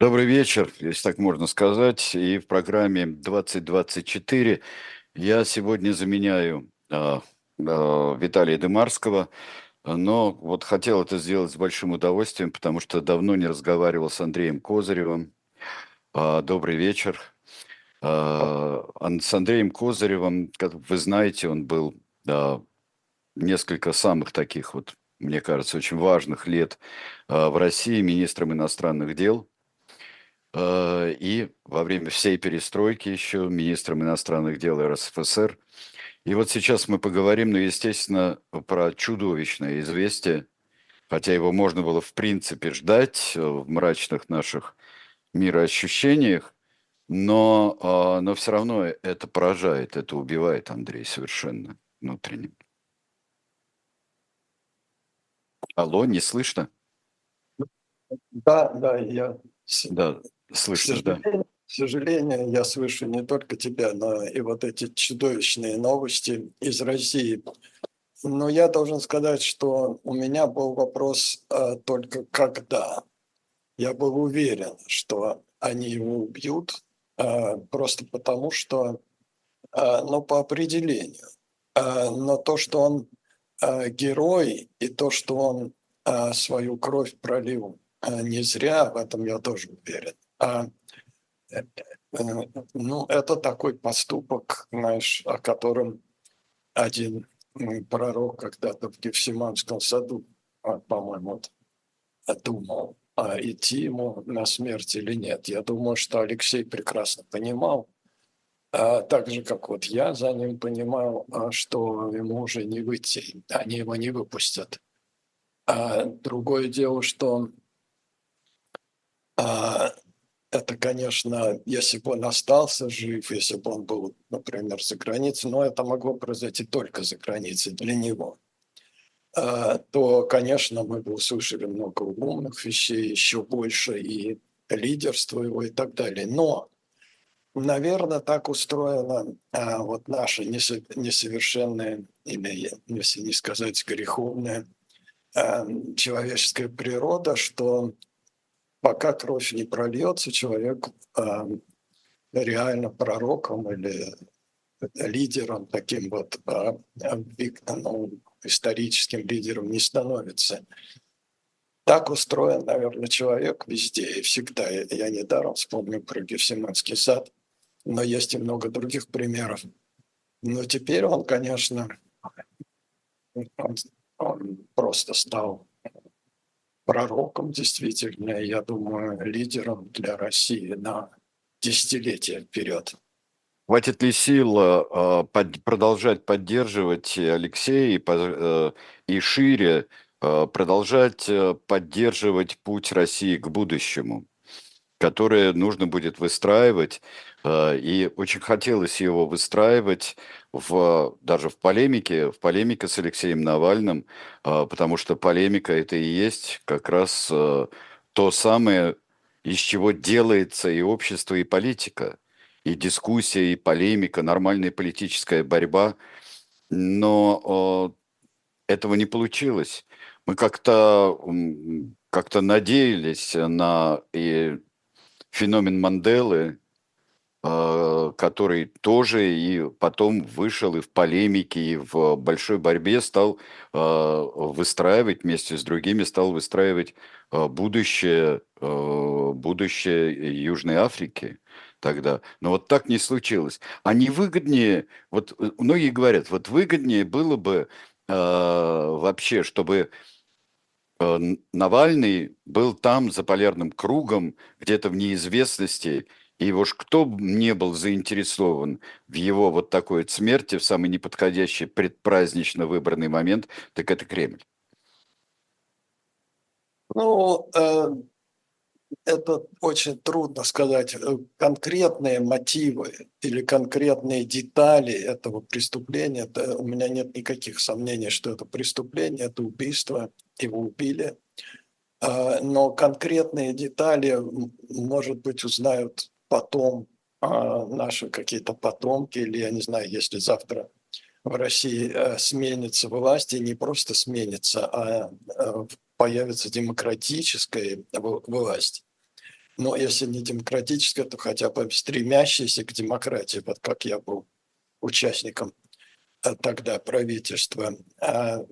Добрый вечер, если так можно сказать. И в программе 2024 я сегодня заменяю э, э, Виталия Дымарского, но вот хотел это сделать с большим удовольствием, потому что давно не разговаривал с Андреем Козыревым. Э, добрый вечер. Э, с Андреем Козыревым, как вы знаете, он был э, несколько самых таких вот, мне кажется, очень важных лет э, в России министром иностранных дел – и во время всей перестройки еще министром иностранных дел РСФСР. И вот сейчас мы поговорим, ну, естественно, про чудовищное известие, хотя его можно было в принципе ждать э, в мрачных наших мироощущениях, но, а, но все равно это поражает, это убивает Андрей совершенно внутренне. Алло, не слышно? Да, да, я да. Слышно, да. К сожалению, я слышу не только тебя, но и вот эти чудовищные новости из России. Но я должен сказать, что у меня был вопрос а, только когда. Я был уверен, что они его убьют, а, просто потому что, а, ну, по определению. А, но то, что он а, герой, и то, что он а, свою кровь пролил а, не зря, в этом я тоже уверен. А, э, э, ну, это такой поступок, знаешь, о котором один пророк когда-то в Гефсиманском саду, а, по-моему, думал, а идти ему на смерть или нет. Я думаю, что Алексей прекрасно понимал, а так же, как вот я за ним понимал, что ему уже не выйти, они его не выпустят. А другое дело, что это, конечно, если бы он остался жив, если бы он был, например, за границей, но это могло произойти только за границей для него, а, то, конечно, мы бы услышали много умных вещей, еще больше и лидерство его и так далее. Но, наверное, так устроена а, вот наша несовершенная, или, если не сказать греховная, а, человеческая природа, что пока кровь не прольется, человек э, реально пророком или лидером, таким вот э, историческим лидером не становится. Так устроен, наверное, человек везде и всегда. Я недаром вспомнил про Гефсиманский сад, но есть и много других примеров. Но теперь он, конечно, он, он просто стал пророком действительно, я думаю, лидером для России на десятилетия вперед. Хватит ли сил э, под, продолжать поддерживать Алексея и, э, и шире э, продолжать э, поддерживать путь России к будущему, которое нужно будет выстраивать, э, и очень хотелось его выстраивать в, даже в полемике, в полемике с Алексеем Навальным, а, потому что полемика это и есть как раз э, то самое, из чего делается и общество, и политика, и дискуссия, и полемика, нормальная политическая борьба. Но этого не получилось. Мы как-то как надеялись на и феномен Манделы, который тоже и потом вышел и в полемике, и в большой борьбе стал а, выстраивать вместе с другими, стал выстраивать а, будущее, будущее Южной Африки тогда. Но вот так не случилось. А не выгоднее, вот э, многие говорят, вот выгоднее было бы вообще, чтобы Навальный был там за полярным кругом, где-то в неизвестности, и уж кто не был заинтересован в его вот такой вот смерти в самый неподходящий предпразднично выбранный момент, так это Кремль. Ну, э, это очень трудно сказать. Э, конкретные мотивы или конкретные детали этого преступления, это, у меня нет никаких сомнений, что это преступление, это убийство, его убили. Э, но конкретные детали, может быть, узнают потом а, наши какие-то потомки, или я не знаю, если завтра в России а, сменится власть, и не просто сменится, а, а появится демократическая власть, но если не демократическое, то хотя бы стремящееся к демократии, вот как я был участником э, тогда правительства, э,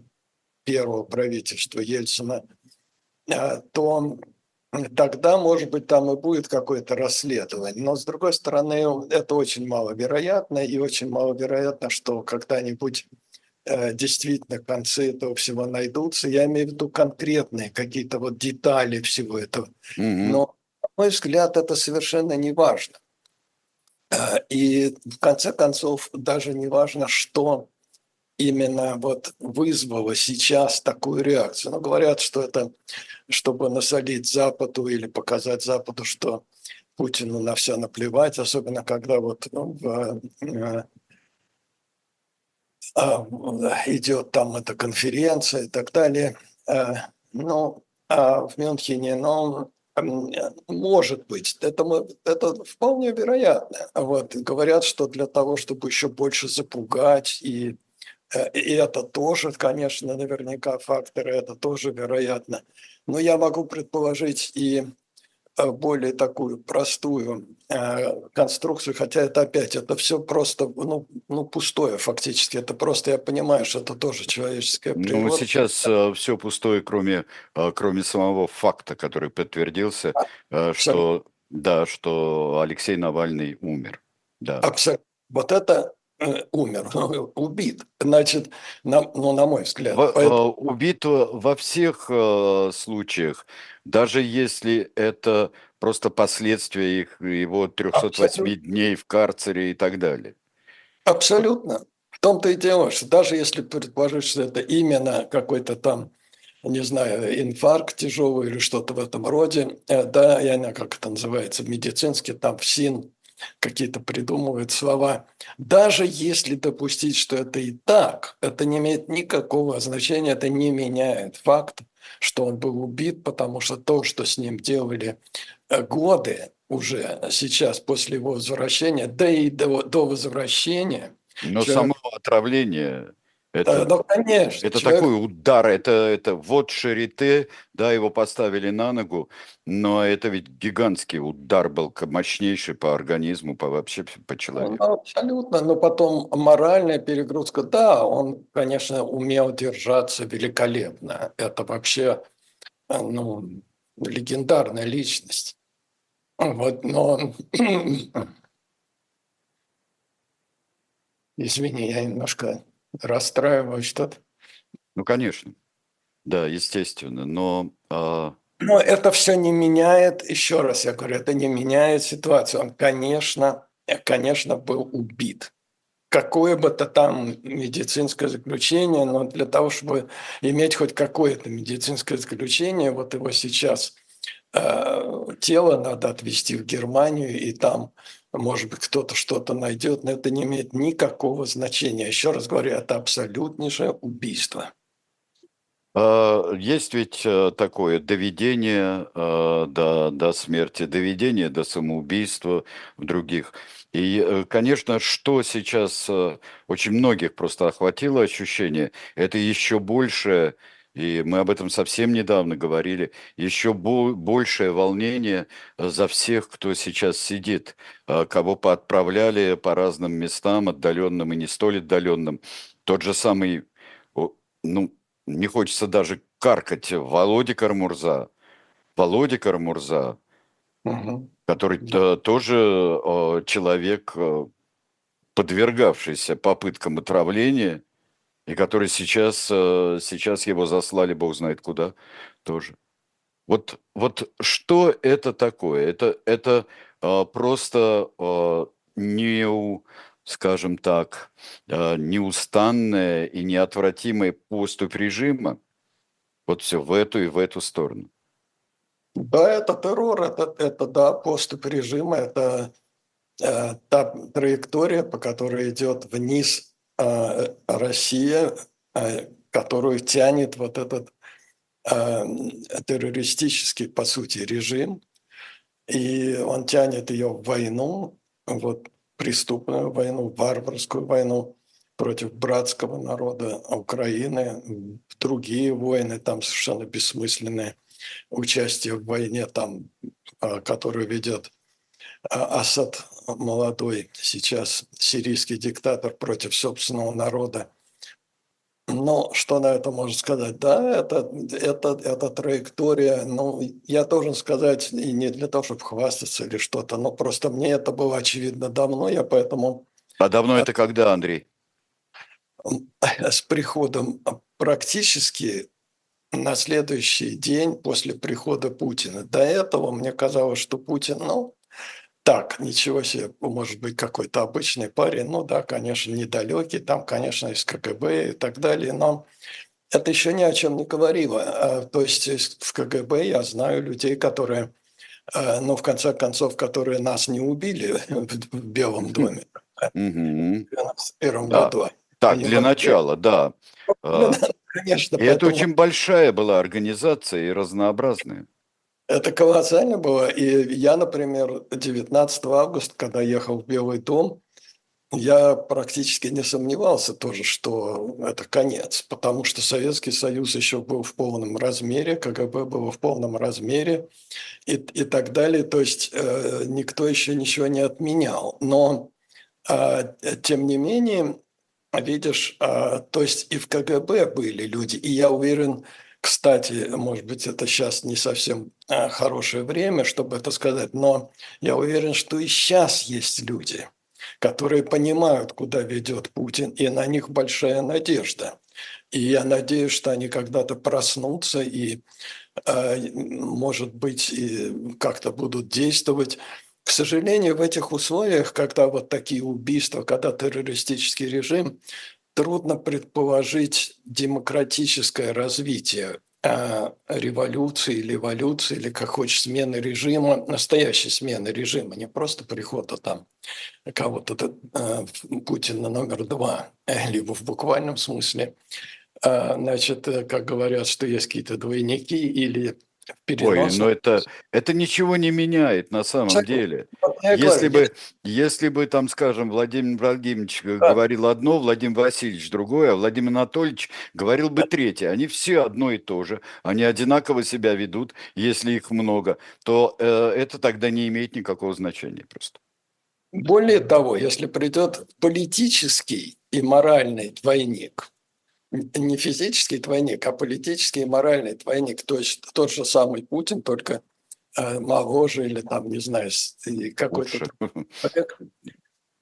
первого правительства Ельцина, э, то тогда, может быть, там и будет какое-то расследование. Но, с другой стороны, это очень маловероятно, и очень маловероятно, что когда-нибудь э, действительно концы этого всего найдутся. Я имею в виду конкретные какие-то вот детали всего этого. Мгм. Но, на мой взгляд, это совершенно не важно. Э, И в конце концов, даже не важно, что именно вот вызвало сейчас такую реакцию. Но говорят, что это чтобы насолить Западу или показать Западу, что Путину на все наплевать, особенно когда вот ну, в, э, а, идет там эта конференция и так далее. Э, Ну, а в Мюнхене, ну, м, может быть, это, мы- это вполне вероятно. Вот, говорят, что для того, чтобы еще больше запугать и И это тоже, конечно, наверняка факторы, это тоже вероятно. Но я могу предположить и э, более такую простую э, конструкцию, хотя это опять, это все просто, ну, ну, пустое фактически. Это просто, я понимаю, что это тоже человеческая Ну, природа. сейчас все пустое, кроме, э, кроме самого факта, который подтвердился, э, что, да, что Алексей Навальный умер. Да. Абсолютно. Вот это э, умер, убит. Значит, на, ну, на мой взгляд. Поэтому- э, Убит э, во всех э, случаях, даже если это просто последствия их, его 308 Абсолютно. дней в карцере и так далее. Абсолютно. В том-то и дело, что даже если предположить, что это именно какой-то там, не знаю, инфаркт тяжелый или что-то в этом роде, э, да, я не знаю, как это называется, медицинский, там ФСИН какие-то придумывают слова. Даже если допустить, что это и так, это не имеет никакого значения, это не меняет факт, что он был убит, потому что то, что с ним делали э, годы уже сейчас после его возвращения, да и до, до возвращения, Но Человек- само отравление, да, это, ну, конечно. это человек- такой удар, это, это вот Шарите, да, его поставили на ногу, но это ведь гигантский удар был, мощнейший по организму, по вообще по человеку. Ну, абсолютно, но потом моральная перегрузка, да, он, конечно, умел держаться великолепно. Это вообще, э, ну, легендарная личность. Вот, но... Извини, я немножко расстраиваюсь что-то. Ну, конечно, да, естественно, но а, Но это все не меняет, еще раз я говорю, это не меняет ситуацию. Он, конечно, э, конечно, был убит. Какое бы то там медицинское заключение, но для того, чтобы иметь хоть какое-то медицинское заключение, вот его сейчас э, тело надо отвезти в Германию, и там, может быть, кто-то что-то найдет, но это не имеет никакого значения. Еще раз говорю, это абсолютнейшее убийство. А, Есть ведь э, такое доведение э, до, до смерти, доведение до самоубийства в других. И, э, конечно, что сейчас очень многих просто охватило ощущение, это еще больше, и мы об этом совсем недавно говорили, еще бо- большее волнение э, за всех, кто сейчас сидит, э, кого поотправляли по разным местам, отдаленным и не столь отдаленным. Тот же самый, ну, не хочется даже каркать, Володя Кармурза. Володя Кармурза, Мгм. который Да. э, тоже э, человек, подвергавшийся попыткам отравления, и который сейчас, э, сейчас его заслали, бог знает куда, тоже. Вот, вот что это такое? Это, это э, просто э, неу- скажем так, э, неустанная и неотвратимая поступь режима, вот все в эту и в эту сторону. Да, это террор, это, это да, поступ режима, это э, та траектория, по которой идет вниз Россия, э, которую тянет вот этот э, террористический, по сути, режим. И он тянет ее в войну, вот преступную войну, варварскую войну против братского народа Украины, другие войны там совершенно бессмысленные – участие в войне, там, которую ведет Асад молодой, сейчас сирийский диктатор против собственного народа. Ну, что на это можно сказать? Да, это, это, это траектория, ну, я должен сказать, и не для того, чтобы хвастаться или что-то, но просто мне это было очевидно давно, я поэтому... А давно это когда, Андрей? С приходом практически на следующий день после прихода Путина. До этого мне казалось, что Путин, ну, так, ничего себе, может быть, какой-то обычный парень, ну да, конечно, недалекий, там, конечно, из КГБ и так далее, но это еще ни о чем не говорило. А, то есть в КГБ я знаю людей, которые, а, ну, в конце концов, которые нас не убили в Белом доме в 1991 году. Так, для начала, да. А, конечно. И это очень большая была организация и разнообразная. Это колоссально было. И я, например, 19 августа, когда ехал в Белый дом, я практически не сомневался тоже, что это конец, потому что Советский Союз еще был в полном размере, КГБ было в полном размере и, и так далее. То есть э, никто еще ничего не отменял. Но, э, тем не менее, видишь, э, то есть и в КГБ были люди, и я уверен, кстати, может быть, это сейчас не совсем а, хорошее время, чтобы это сказать, но я уверен, что и сейчас есть люди, которые понимают, куда ведет Путин, и на них большая надежда. И я надеюсь, что они когда-то проснутся и, а, может быть, как-то будут действовать. К сожалению, в этих условиях, когда вот такие убийства, когда террористический режим, трудно предположить демократическое развитие э, революции или эволюции, или как хочешь, смены режима, настоящей смены режима, не просто прихода там кого-то э, Путина номер два, либо в буквальном смысле, э, значит, как говорят, что есть какие-то двойники или Ой, но это, это ничего не меняет на самом Абсолютно. деле. Если бы, если бы там, скажем, Владимир Владимирович да. говорил одно, Владимир Васильевич другое, а Владимир Анатольевич говорил бы третье. Они все одно и то же. Они одинаково себя ведут, если их много, то э, это тогда не имеет никакого значения просто. Более того, если придет политический и моральный двойник – не физический двойник, а политический и моральный двойник. То есть тот же самый Путин, только э, моложе или там, не знаю, какой-то человек.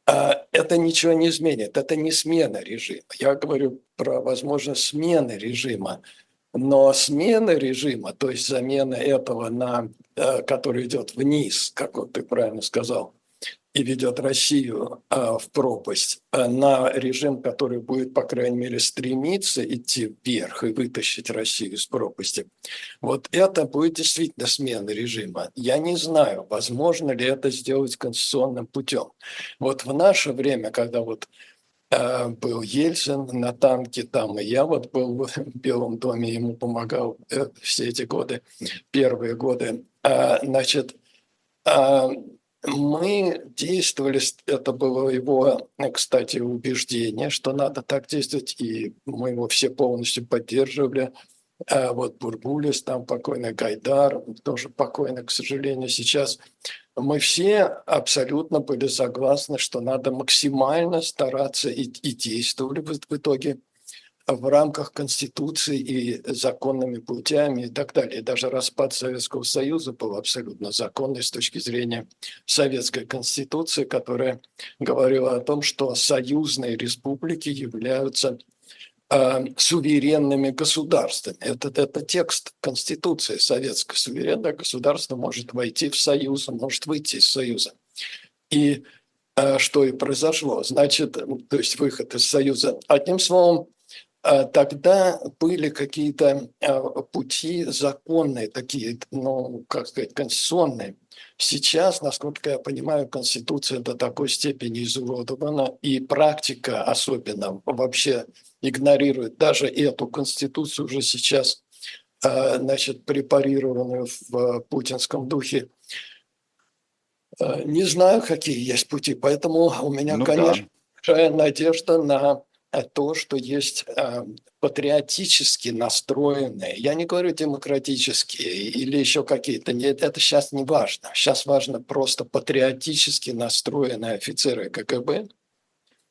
А, это ничего не изменит, это не смена режима. Я говорю про возможность смены режима. Но смена режима, то есть замена этого на, э, который идет вниз, как вот ты правильно сказал, и ведет Россию а, в пропасть а, на режим, который будет, по крайней мере, стремиться идти вверх и вытащить Россию из пропасти. Вот это будет действительно смена режима. Я не знаю, возможно ли это сделать конституционным путем. Вот в наше время, когда вот а, был Ельцин на танке там, и я вот был в Белом доме, ему помогал э, все эти годы, первые годы. Значит, мы действовали, это было его, кстати, убеждение, что надо так действовать, и мы его все полностью поддерживали. А вот Бурбулис, там покойный Гайдар, тоже покойный, к сожалению, сейчас. Мы все абсолютно были согласны, что надо максимально стараться и, и действовали в итоге в рамках Конституции и законными путями и так далее. Даже распад Советского Союза был абсолютно законный с точки зрения Советской Конституции, которая говорила о том, что союзные республики являются э, суверенными государствами. Это, это текст Конституции советской. Суверенное государство может войти в Союз, может выйти из Союза. И э, что и произошло. Значит, то есть выход из Союза. Одним словом, а тогда были какие-то а, пути законные, такие, ну, как сказать, конституционные. Сейчас, насколько я понимаю, Конституция до такой степени изуродована, и практика особенно вообще игнорирует даже эту Конституцию уже сейчас, а, значит, препарированную в путинском духе. Не знаю, какие есть пути, поэтому у меня, ну, конечно, да. надежда на то, что есть э, патриотически настроенные, я не говорю демократические или еще какие-то, нет, это сейчас не важно. Сейчас важно просто патриотически настроенные офицеры КГБ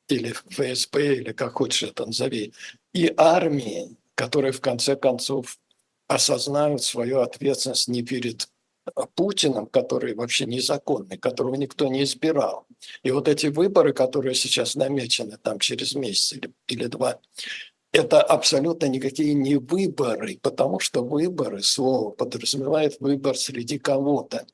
или ФСБ, или как хочешь это назови, и армии, которые в конце концов осознают свою ответственность не перед Путиным, который вообще незаконный, которого никто не избирал. И вот эти выборы, которые сейчас намечены там через месяц или, или два, это абсолютно никакие не выборы, потому что выборы, слово подразумевает выбор среди кого-то.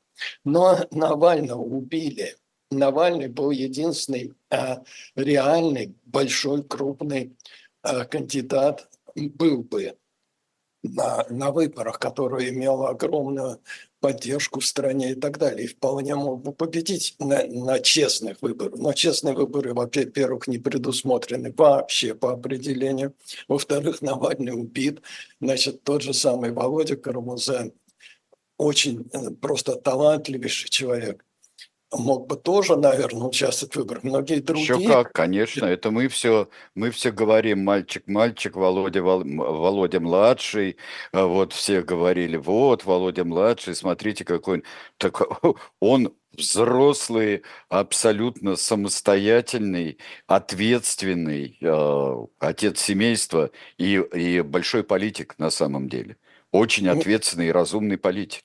Но Навального убили. Навальный был единственный а, реальный, большой, крупный а, кандидат, был бы на, на выборах, который имел огромную поддержку в стране и так далее. И вполне мог бы победить на, на честных выборах. Но честные выборы, во-первых, не предусмотрены вообще по определению. Во-вторых, Навальный убит. Значит, тот же самый Володя Карамузен, очень э, просто талантливейший человек, мог бы тоже, наверное, участвовать в выборах. Многие другие... Еще как, конечно. Это мы все, мы все говорим, мальчик, мальчик, Володя, Володя младший. А вот все говорили, вот, Володя младший, смотрите, какой он. Так он взрослый, абсолютно самостоятельный, ответственный э, отец семейства и, и большой политик на самом деле. Очень ну ответственный и разумный политик.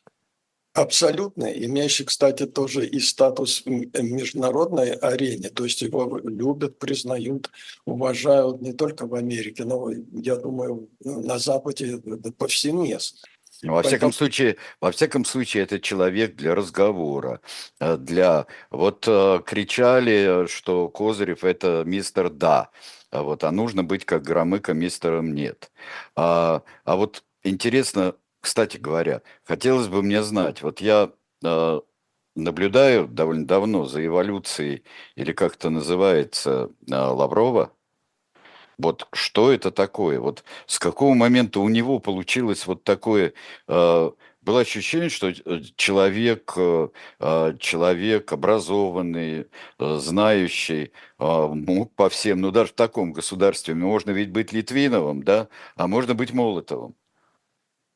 Абсолютно, имеющий, кстати, тоже и статус в международной арене, то есть его любят, признают, уважают не только в Америке, но, я думаю, на Западе повсеместно. Во всяком случае, во всяком случае, это человек для разговора, э, для вот э, кричали, что Козырев это мистер да, а вот, а нужно быть как Громыко мистером нет. А, а вот интересно, кстати говоря, хотелось бы мне знать, вот я э, наблюдаю довольно давно за эволюцией, или как это называется, э, Лаврова. Вот что это такое? Вот с какого момента у него получилось вот такое... Э, было ощущение, что э, человек, человек образованный, знающий, мог по всем, ну даже в таком государстве можно ведь быть Литвиновым, да, а можно быть Молотовым.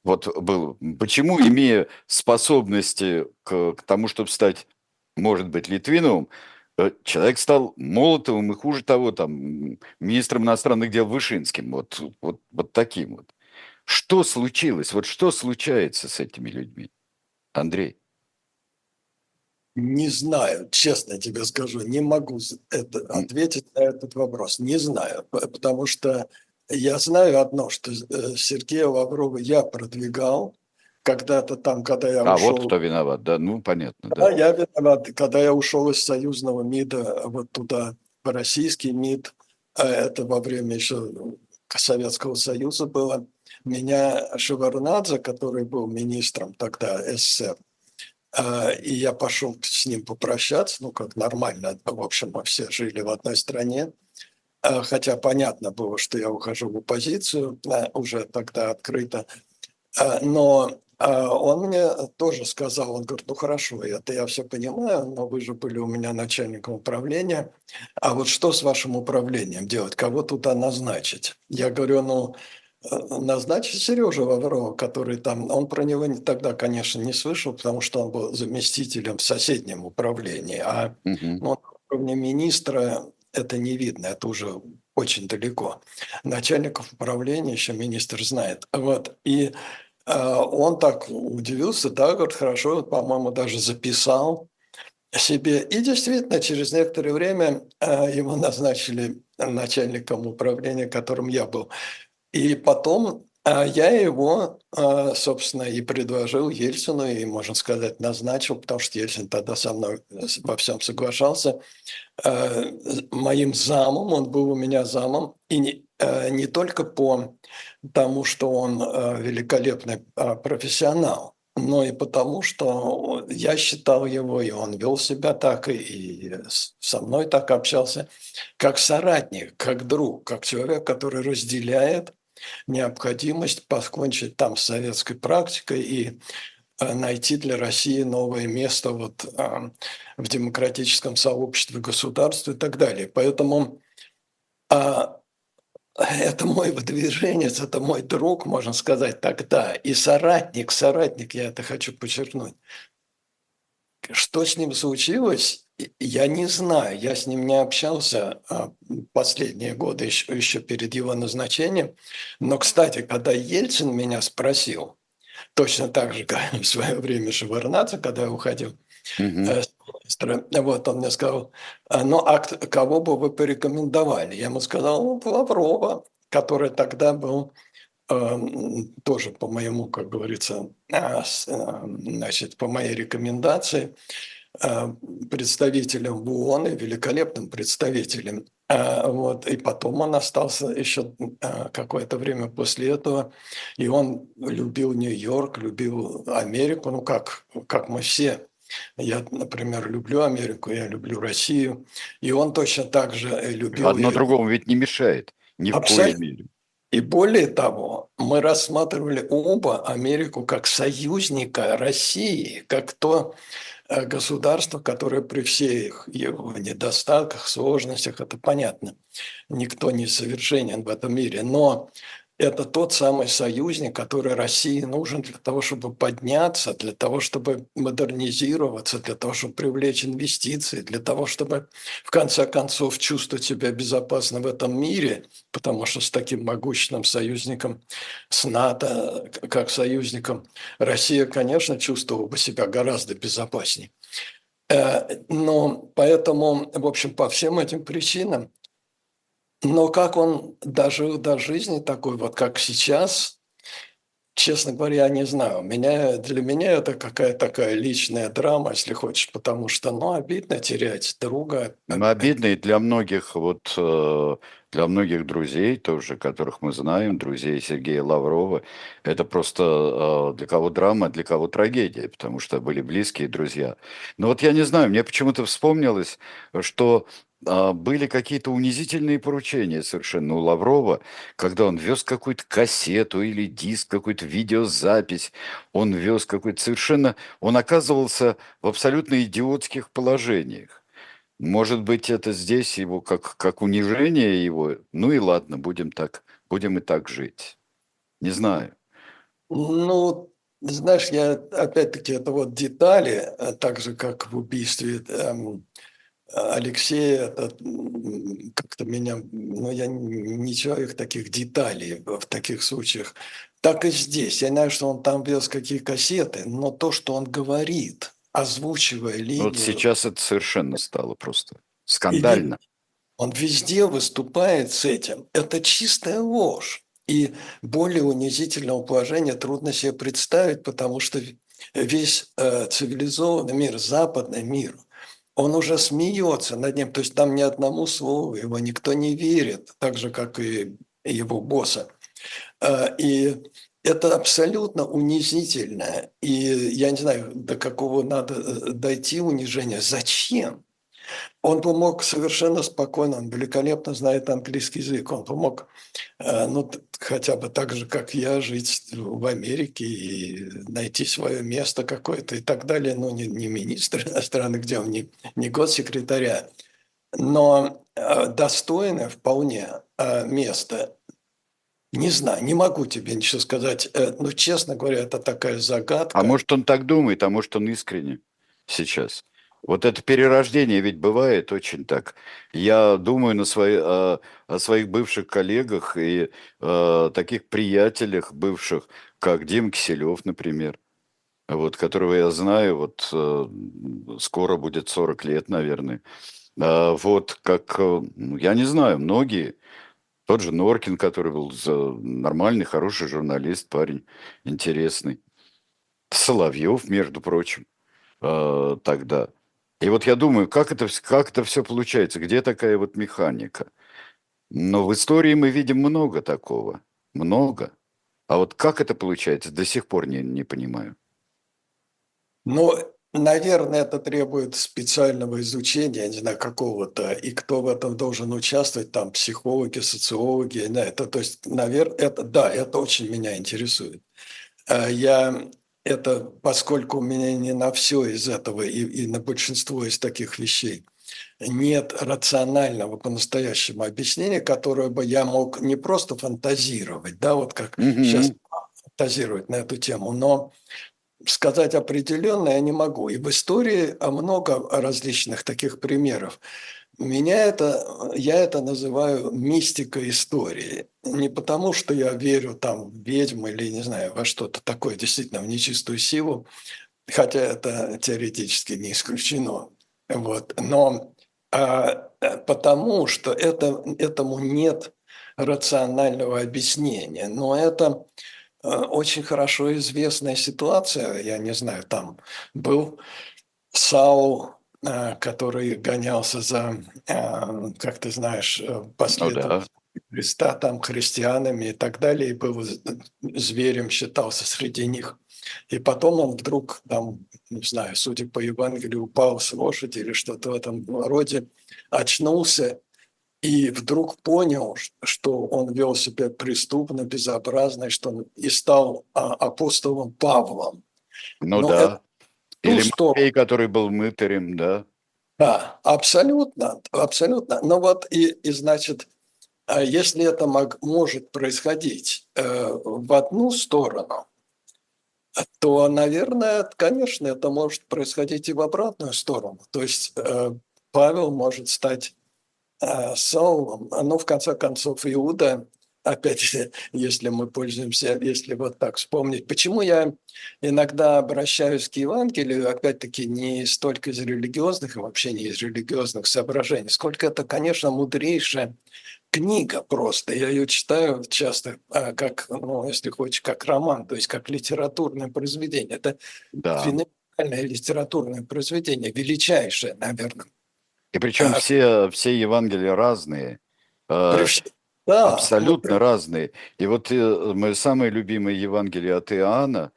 Вот был. Почему, имея способности к, к тому, чтобы стать, может быть, Литвиновым, э, человек стал Молотовым и, хуже того, там, министром иностранных дел Вышинским, вот, вот, вот таким вот. Что случилось? Вот что случается с этими людьми? Андрей. Не знаю, честно тебе скажу, не могу это, ответить на этот вопрос. Не знаю, потому что я знаю одно, что э, Сергея Лаврова я продвигал когда-то там, когда я а, ушел. А вот кто виноват, да, ну понятно. Да, да, я виноват, когда я ушел из союзного МИДа вот туда, в российский МИД, а это во время еще Советского Союза было, меня Шеварнадзе, который был министром тогда СССР, а, и я пошел с ним попрощаться, ну, как нормально, в общем, мы все жили в одной стране, а, хотя понятно было, что я ухожу в оппозицию, уже тогда открыто, а, но а, он мне тоже сказал, он говорит, ну хорошо, это я все понимаю, но вы же были у меня начальником управления, а вот что с вашим управлением делать, кого туда назначить? Я говорю, ну э, назначить Сережу Лаврова, который там, он про него тогда, конечно, не слышал, потому что он был заместителем в соседнем управлении, а угу. на уровне министра это не видно, это уже очень далеко. Начальников управления еще министр знает. Вот. И э, он так удивился, да, говорит, хорошо, по-моему, даже записал себе. И действительно, через некоторое время э, его назначили начальником управления, которым я был. И потом а я его, а, собственно, и предложил Ельцину, и, можно сказать, назначил, потому что Ельцин тогда со мной во всем соглашался, а, моим замом, он был у меня замом, и не, не только по тому, что он великолепный профессионал, но и потому, что я считал его, и он вел себя так, и со мной так общался, как соратник, как друг, как человек, который разделяет необходимость покончить там с советской практикой и э, найти для России новое место вот, э, в демократическом сообществе, государстве и так далее. Поэтому а, это мой выдвиженец, это мой друг, можно сказать, тогда, и соратник, соратник, я это хочу подчеркнуть. Что с ним случилось, я не знаю, я с ним не общался а, последние годы, еще, еще перед его назначением. Но, кстати, когда Ельцин меня спросил, точно так же, как в свое время Шеварнадзе, когда я уходил, угу. вот он мне сказал, «А, ну а кого бы вы порекомендовали? Я ему сказал, ну, Лаврова, который тогда был тоже по моему, как говорится, а, значит, по моей рекомендации, представителем в ООН и великолепным представителем. Вот. И потом он остался еще какое-то время после этого, и он любил Нью-Йорк, любил Америку, ну как, как мы все. Я, например, люблю Америку, я люблю Россию, и он точно так же любил... Одно другому ведь не мешает, ни в коей мере. И более того, мы рассматривали оба Америку как союзника России, как то э, государство, которое при всех его недостатках, сложностях, это понятно, никто не совершенен в этом мире, но это тот самый союзник, который России нужен для того, чтобы подняться, для того, чтобы модернизироваться, для того, чтобы привлечь инвестиции, для того, чтобы в конце концов чувствовать себя безопасно в этом мире, потому что с таким могущественным союзником, с НАТО, как союзником, Россия, конечно, чувствовала бы себя гораздо безопаснее. Э, но поэтому, в общем, по всем этим причинам но как он дожил до жизни такой, вот как сейчас, честно говоря, не знаю. Меня, для меня это какая-то такая личная драма, если хочешь, потому что, ну, обидно терять друга. Ну, обидно и для многих, вот, э, для многих друзей тоже, которых мы знаем, друзей Сергея Лаврова, это просто э, для кого драма, для кого трагедия, потому что были близкие друзья. Но вот я не знаю, мне почему-то вспомнилось, что а, были какие-то унизительные поручения совершенно у Лаврова, когда он вез какую-то кассету или диск, какую-то видеозапись, он вез какой-то совершенно... Он оказывался в абсолютно идиотских положениях. Может быть, это здесь его как, как унижение его. Ну и ладно, будем так, будем и так жить. Не знаю. Ну, знаешь, я опять-таки это вот детали, а так же как в убийстве эм, Алексей, это как-то меня, ну, я не человек таких деталей в таких случаях. Так и здесь. Я знаю, что он там вез какие кассеты, но то, что он говорит, озвучивая линию... Вот сейчас это совершенно стало просто скандально. Он везде выступает с этим. Это чистая ложь. И более унизительного положения трудно себе представить, потому что весь э, цивилизованный мир, западный мир – он уже смеется над ним, то есть там ни одному слову его никто не верит, так же, как и его босса. А, и это абсолютно унизительно. И я не знаю, до какого надо э, дойти унижения. Зачем? Он бы мог совершенно спокойно, он великолепно знает английский язык, он бы мог, э, ну, хотя бы так же, как я, жить в Америке и найти свое место какое-то и так далее. Ну, не, не министр иностранных дел, не, не госсекретаря, но э, достойное вполне место. Не знаю, не могу тебе ничего сказать. Ну, честно говоря, это такая загадка. А может, он так думает, а может, он искренне сейчас? Вот это перерождение ведь бывает очень так. Я думаю на свои, о, о своих бывших коллегах и о таких приятелях бывших, как Дим Киселев, например, вот, которого я знаю, вот э, скоро будет 40 лет, наверное. А вот как, э, я не знаю, многие, тот же Норкин, который был нормальный, хороший журналист, парень, интересный. Соловьев, между прочим, э, тогда – и вот я думаю, как это, как это все получается, где такая вот механика? Но в истории мы видим много такого, много. А вот как это получается, до сих пор не, не понимаю. Ну, наверное, это требует специального изучения, не знаю, какого-то, и кто в этом должен участвовать, там, психологи, социологи, да, это, то есть, наверное, это, да, это очень меня интересует. А я это поскольку у меня не на все из этого и, и на большинство из таких вещей нет рационального по-настоящему объяснения, которое бы я мог не просто фантазировать, да, вот как Мгм. сейчас фантазировать на эту тему, но сказать определенно я не могу. И в истории много различных таких примеров. Меня это, я это называю мистика истории. Не потому, что я верю там в ведьм или, не знаю, во что-то такое, действительно, в нечистую силу, хотя это теоретически не исключено. Вот. Но а, э, потому, что это, этому нет рационального объяснения. Но это очень хорошо известная ситуация. Я не знаю, там был Саул, э, который гонялся за, э, как ты знаешь, э, Ну да. Христа, там, христианами и так далее, и был зверем, считался среди них. И потом он вдруг, там, не знаю, судя по Евангелию, упал с лошади или что-то в этом роде, очнулся и вдруг понял, что он вел себя преступно, безобразно, и что он и стал а, апостолом Павлом. Ну Но да. это Или сторону. Матфей, который был мытарем, да. Да, абсолютно, абсолютно. Но вот и, и значит, а если это мог- может происходить э, в одну сторону, то, наверное, конечно, это может происходить и в обратную сторону. То есть э, Павел может стать Саулом, но в конце концов Иуда, опять же, если мы пользуемся, если вот так вспомнить, почему я иногда обращаюсь к Евангелию, опять-таки не столько из религиозных и вообще не из религиозных соображений, сколько это, конечно, мудрейшая книга просто. Я ее читаю часто а, как, ну, если хочешь, как роман, то есть как литературное произведение. Это Да. феноменальное литературное произведение, величайшее, наверное. И причем А, все, все Евангелия разные. э, всем- да, абсолютно при- разные. И вот э, мое самое любимое Евангелие от Иоанна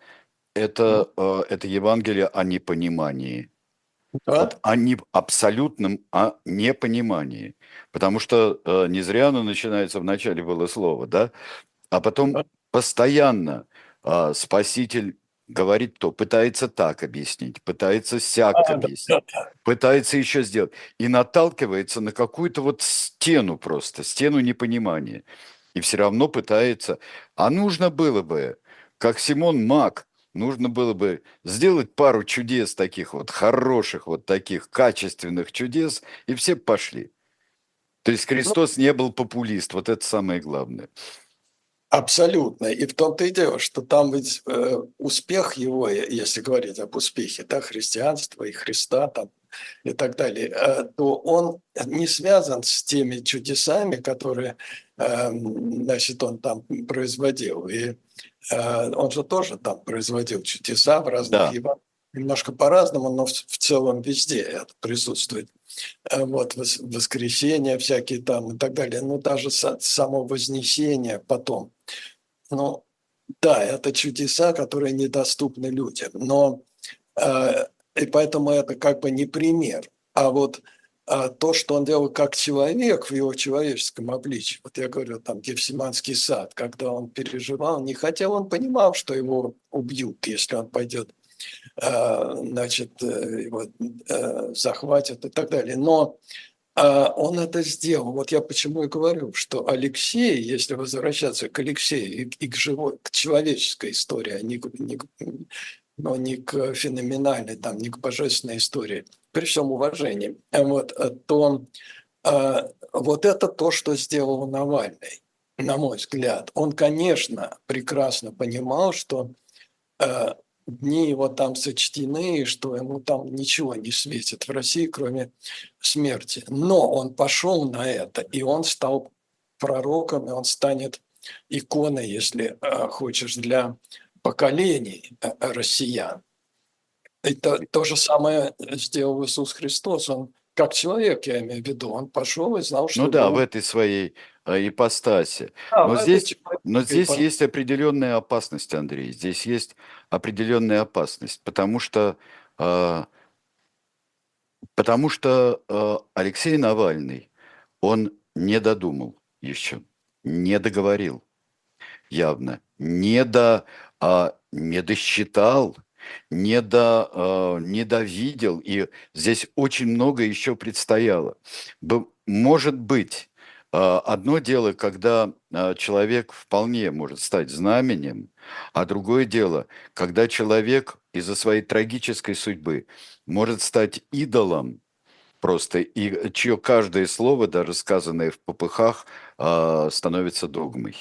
это, э, это Евангелие о непонимании. да, Вот о не- абсолютном о непонимании. Потому что э, не зря оно начинается, в начале было слово, да? А потом Да. постоянно а, Спаситель говорит то, пытается так объяснить, пытается сяк А, объяснить, да, да. пытается еще сделать. И наталкивается на какую-то вот стену просто, стену непонимания. И все равно пытается. А нужно было бы, как Симон Мак, нужно было бы сделать пару чудес таких вот, хороших вот таких, качественных чудес, и все пошли. То есть Христос не был популист, вот это самое главное. Абсолютно. И в том-то и дело, что там ведь э, успех его, э, если говорить об успехе, да, христианства и Христа там и так далее, э, то он не связан с теми чудесами, которые, э, значит, он там производил. И э, он же тоже там производил чудеса в разных Да. Евангелиях, немножко по-разному, но в, в целом везде это присутствует. Э, Вот вос- воскресенья всякие там и так далее. Ну, даже са- само вознесение потом. Ну, да, это чудеса, которые недоступны людям, но э, и поэтому это как бы не пример. А вот а, то, что он делал как человек в его человеческом обличии, вот я говорю, там Гефсиманский сад, когда он переживал, не хотел, он понимал, что его убьют, если он пойдет, э, значит, э, его захватят и так далее. Но он это сделал. Вот я почему и говорю, что Алексей, если возвращаться к Алексею и, и к, живой, к человеческой истории, а не, не, но не к феноменальной, там, не к божественной истории, при всем уважении, а вот, а, то а, вот это то, что сделал Навальный, на мой взгляд. Он, конечно, прекрасно понимал, что а, дни его там сочтены, и что ему там ничего не светит в России, кроме смерти. Но он пошел на это, и он стал пророком, и он станет иконой, если э, хочешь, для поколений э, россиян. Это то же самое сделал Иисус Христос. Он как человек, я имею в виду, он пошел и знал, что... Ну да, его- в этой своей ипостаси. Да, но здесь- Но здесь ипостаси. есть определенная опасность, Андрей. Здесь есть определенная опасность, потому что, э, потому что э, Алексей Навальный, он не додумал еще, не договорил явно, не, до, а, не досчитал недо, э, недовидел, и здесь очень много еще предстояло. Может быть, э, одно дело, когда э, человек вполне может стать знаменем, а другое дело, когда человек из-за своей трагической судьбы может стать идолом, просто, и чье каждое слово, даже сказанное в попыхах, становится догмой.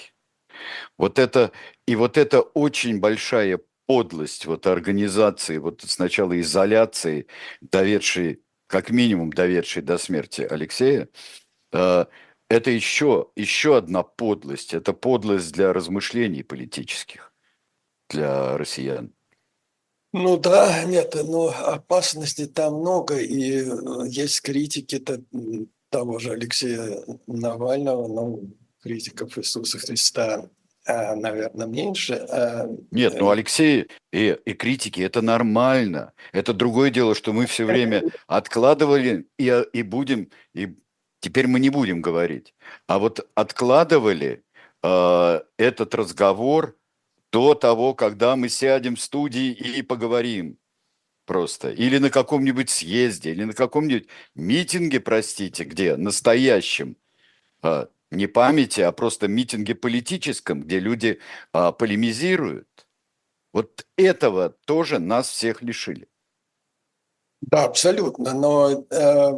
Вот это, и вот это очень большая подлость вот организации, вот сначала изоляции, доведшей, как минимум доведшей до смерти Алексея, это еще, еще одна подлость. Это подлость для размышлений политических, для россиян. Ну да, нет, но опасностей там много, и э, есть критики -то того же Алексея Навального, ну, критиков Иисуса Христа а, наверное, меньше. А, Нет, ну э, Алексей и, и критики это нормально. Это другое дело, что мы все время откладывали и, и будем, и теперь мы не будем говорить. А вот откладывали э, этот разговор до того, когда мы сядем в студии и поговорим просто. Или на каком-нибудь съезде, или на каком-нибудь митинге, простите, где настоящем. А, не памяти, а просто митинге политическом, где люди а, полемизируют. Вот этого тоже нас всех лишили. Да, абсолютно. Но э,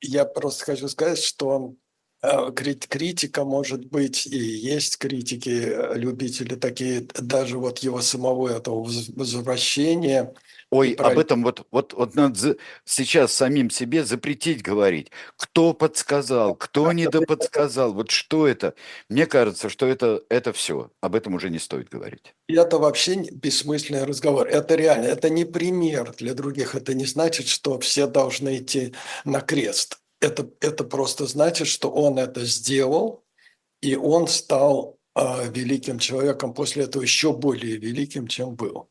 я просто хочу сказать, что э, критика может быть и есть критики, э, любители такие, даже вот его самого этого возвращения – Ой, об этом вот, вот, вот надо сейчас самим себе запретить говорить. Кто подсказал, кто не подсказал, вот что это? Мне кажется, что это, это все. Об этом уже не стоит говорить. Это вообще бессмысленный разговор. Это реально, это не пример для других. Это не значит, что все должны идти на крест. Это, это просто значит, что он это сделал, и он стал э, великим человеком после этого еще более великим, чем был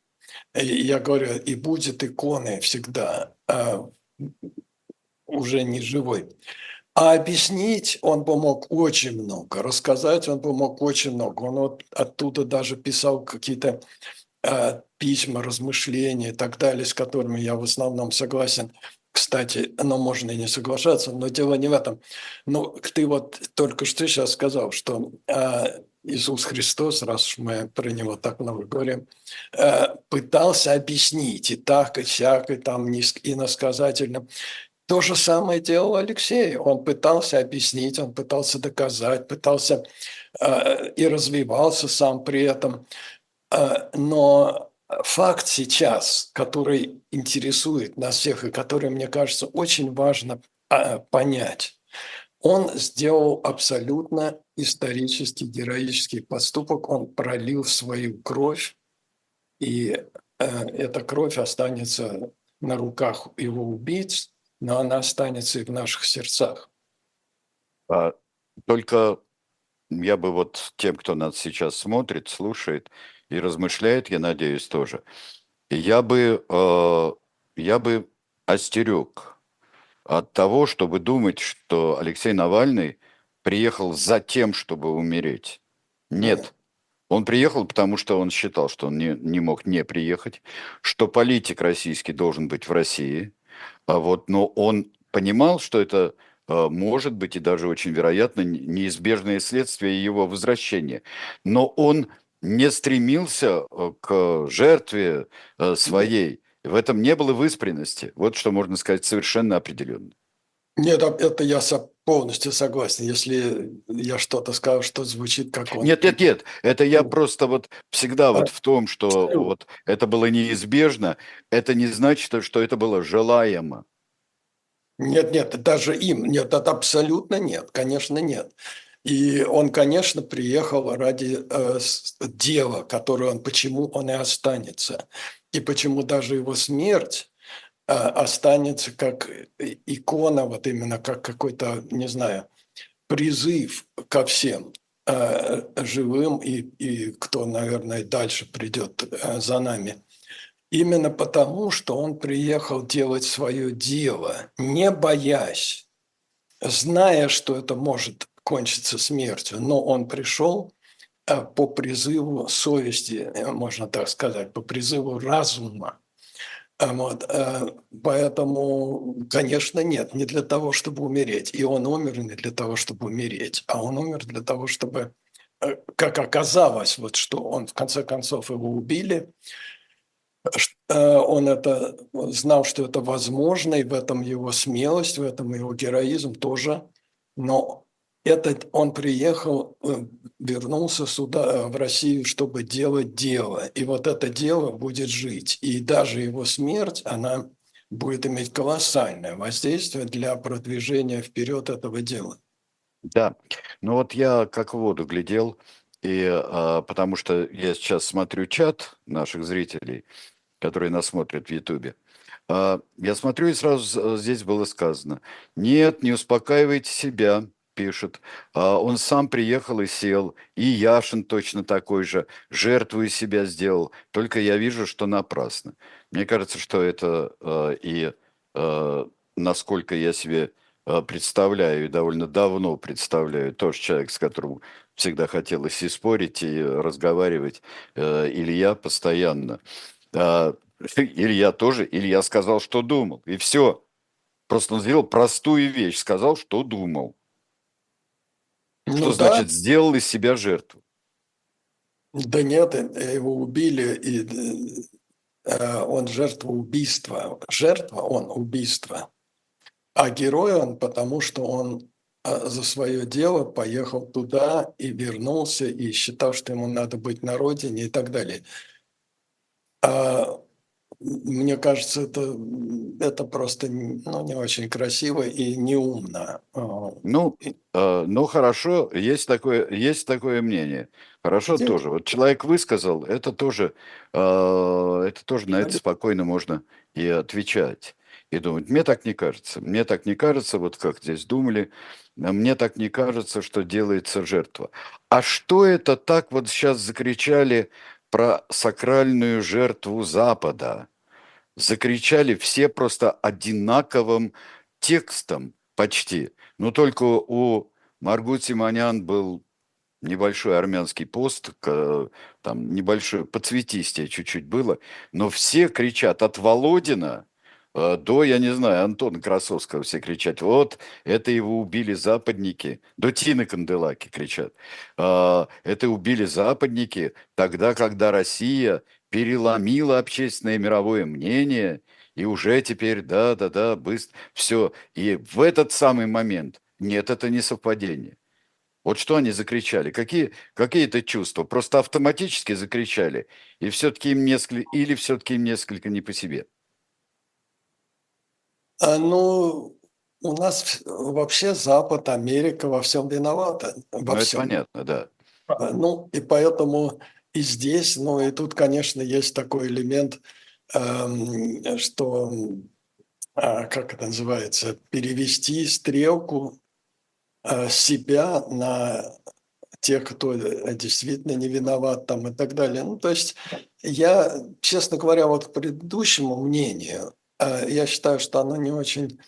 я говорю, и будет иконой всегда, а, уже не живой. А объяснить он бы мог очень много, рассказать он бы мог очень много. Он вот оттуда даже писал какие-то э, письма, размышления и так далее, с которыми я в основном согласен. Кстати, но можно и не соглашаться, но дело не в этом. Ну, ты вот только что сейчас сказал, что э, Иисус Христос, раз уж мы про него так много говорим, э, пытался объяснить и так, и всяк, и там иносказательно. То же самое делал Алексей. Он пытался объяснить, он пытался доказать, пытался э, и развивался сам при этом. Э, но факт сейчас, который интересует нас всех и который, мне кажется, очень важно понять, он сделал абсолютно исторический, героический поступок. Он пролил свою кровь, и э, эта кровь останется на руках его убийц, но она останется и в наших сердцах. А, только я бы вот тем, кто нас сейчас смотрит, слушает и размышляет, я надеюсь, тоже, я бы, э, я бы остерег от того, чтобы думать, что Алексей Навальный приехал за тем, чтобы умереть. Нет. Он приехал, потому что он считал, что он не, не мог не приехать, что политик российский должен быть в России. А вот, но он понимал, что это а, может быть и даже очень вероятно неизбежное следствие его возвращения. Но он не стремился а, к жертве а, своей. В этом не было выспренности. Вот что можно сказать совершенно определенно. Нет, это я полностью согласен. Если я что-то скажу, что звучит как он. Нет, нет, нет. Это я ну, просто вот всегда вот в том, что вот это было неизбежно, это не значит, что это было желаемо. Нет, нет, даже им. Нет, это абсолютно нет. Конечно, нет. И он, конечно, приехал ради э, дела, которое он, почему он и останется и почему даже его смерть а, останется как икона, вот именно как какой-то, не знаю, призыв ко всем а, живым и, и кто, наверное, дальше придет а, за нами. Именно потому, что он приехал делать свое дело, не боясь, зная, что это может кончиться смертью, но он пришел по призыву совести, можно так сказать, по призыву разума, А Вот, э, поэтому, конечно, нет, не для того, чтобы умереть. И он умер не для того, чтобы умереть, а он умер для того, чтобы, э, как оказалось, вот что он в конце концов его убили, э, он это знал, что это возможно, и в этом его смелость, в этом его героизм тоже. Но этот он приехал, э, вернулся сюда, э, в Россию, чтобы делать дело. И вот это дело будет жить. И даже его смерть, она будет иметь колоссальное воздействие для продвижения вперед этого дела. Да, ну вот я как в воду глядел, и а, потому что я сейчас смотрю чат наших зрителей, которые нас смотрят в Ютубе. А, я смотрю, и сразу здесь было сказано, нет, не успокаивайте себя, пишет. А, он сам приехал и сел, и Яшин точно такой же, жертву из себя сделал, только я вижу, что напрасно. Мне кажется, что это а, и а, насколько я себе представляю, и довольно давно представляю, тоже человек, с которым всегда хотелось и спорить, и разговаривать, Илья постоянно. Илья тоже, Илья сказал, что думал, и все. Просто он сделал простую вещь, сказал, что думал. Что Ну да, значит сделал из себя жертву? да нет, его убили, и э, он жертва убийства. Жертва, он убийство. А герой он, потому что он э, за свое дело поехал туда и вернулся, и считал, что ему надо быть на родине и так далее. А мне кажется, это, это просто ну, не очень красиво и неумно. А, Ну, э, ну хорошо, есть такое, есть такое мнение. Хорошо Где- тоже. Вот человек высказал, это тоже, э, это тоже на это спокойно можно и отвечать. И думать, мне так не кажется. Мне так не кажется, вот как здесь думали, мне так не кажется, что делается жертва. А что это так вот сейчас закричали про сакральную жертву Запада? Закричали все просто одинаковым текстом почти. Но только у Маргут Симонян был небольшой армянский пост, там небольшое подцветистие чуть-чуть было, но все кричат от Володина до, я не знаю, Антона Красовского все кричат, вот, это его убили западники, до Тины Канделаки кричат, «А, это убили западники тогда, когда Россия переломила общественное мировое мнение, и уже теперь, да-да-да, быстро, все. И в этот самый момент, нет, это не совпадение. Вот что они закричали? Какие, какие-то чувства? Просто автоматически закричали? И все-таки им несколько, или все-таки им несколько не по себе? А, ну, у нас вообще Запад, Америка во всем виновата. Ну, Во это всем. понятно, да. А, Ну, и поэтому и здесь, ну, и тут, конечно, есть такой элемент, эм, что, а, как это называется, перевести стрелку э, себя на тех, кто э, действительно не виноват там и так далее. Ну, то есть я, честно говоря, вот к предыдущему мнению, э, я считаю, что оно не очень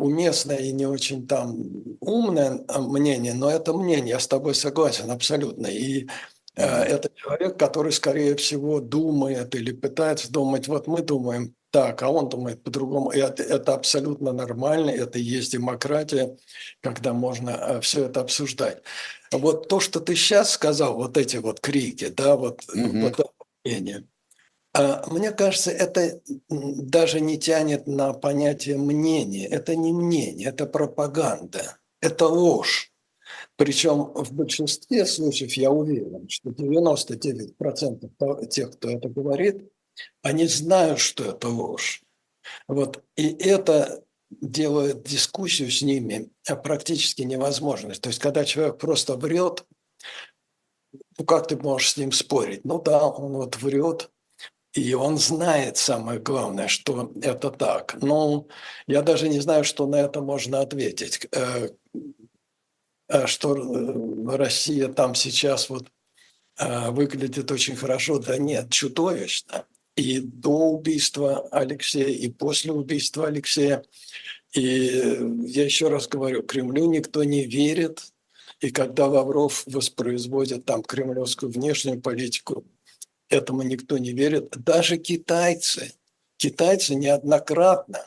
уместное и не очень там умное э, мнение, но это мнение, я с тобой согласен абсолютно. И э, это человек, который, скорее всего, думает или пытается думать, вот мы думаем так, а он думает по-другому. И это, это абсолютно нормально, это и есть демократия, когда можно все это обсуждать. Вот то, что ты сейчас сказал, вот эти вот крики, да, вот, Мгм. вот это мнение, мне кажется, это даже не тянет на понятие мнения. Это не мнение, это пропаганда, это ложь. Причем в большинстве случаев я уверен, что 99% то- тех, кто это говорит, они знают, что это ложь. Вот. И это делает дискуссию с ними э, практически невозможной. То есть, когда человек просто врет, ну как ты можешь с ним спорить? Ну да, он вот врет, и он знает самое главное, что это так. Но я даже не знаю, что на это можно ответить. Э, э, Что э, Россия там сейчас вот выглядит очень хорошо. Да нет, чудовищно. И до убийства Алексея, и после убийства Алексея. И я еще раз говорю, Кремлю никто не верит. И когда Лавров воспроизводит там кремлевскую внешнюю политику, этому никто не верит. Даже китайцы китайцы неоднократно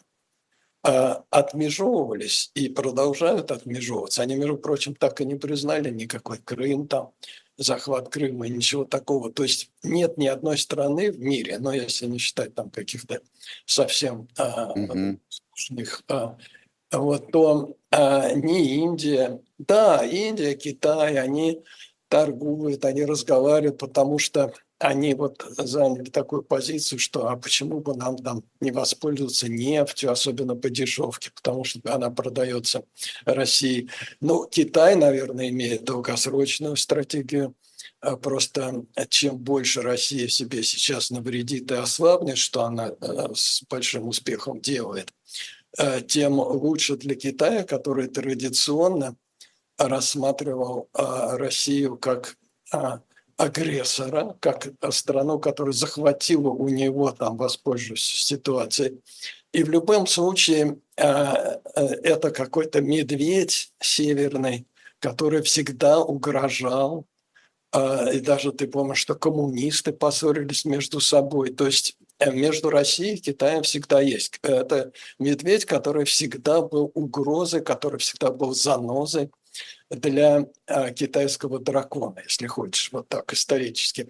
э, отмежевывались и продолжают отмежевываться. Они, между прочим, так и не признали никакой Крым там, захват Крыма ничего такого. То есть нет ни одной страны в мире, но если не считать там каких-то совсем а, скучных, а, вот, то а, ни Индия, да, Индия, Китай, они торгуют, они разговаривают, потому что они вот заняли такую позицию, что а почему бы нам там не воспользоваться нефтью, особенно по дешевке, потому что она продается России. Ну, Китай, наверное, имеет долгосрочную стратегию. А Просто чем больше Россия себе сейчас навредит и ослабнет, что она э, с большим успехом делает, э, тем лучше для Китая, который традиционно рассматривал а, Россию как а, агрессора, как страну, которая захватила у него, там, воспользуясь ситуацией. И в любом случае а, а, это какой-то медведь северный, который всегда угрожал, а, и даже ты помнишь, что коммунисты поссорились между собой. То есть э, между Россией и Китаем всегда есть. Это медведь, который всегда был угрозой, который всегда был занозой для а, китайского дракона, если хочешь, вот так исторически,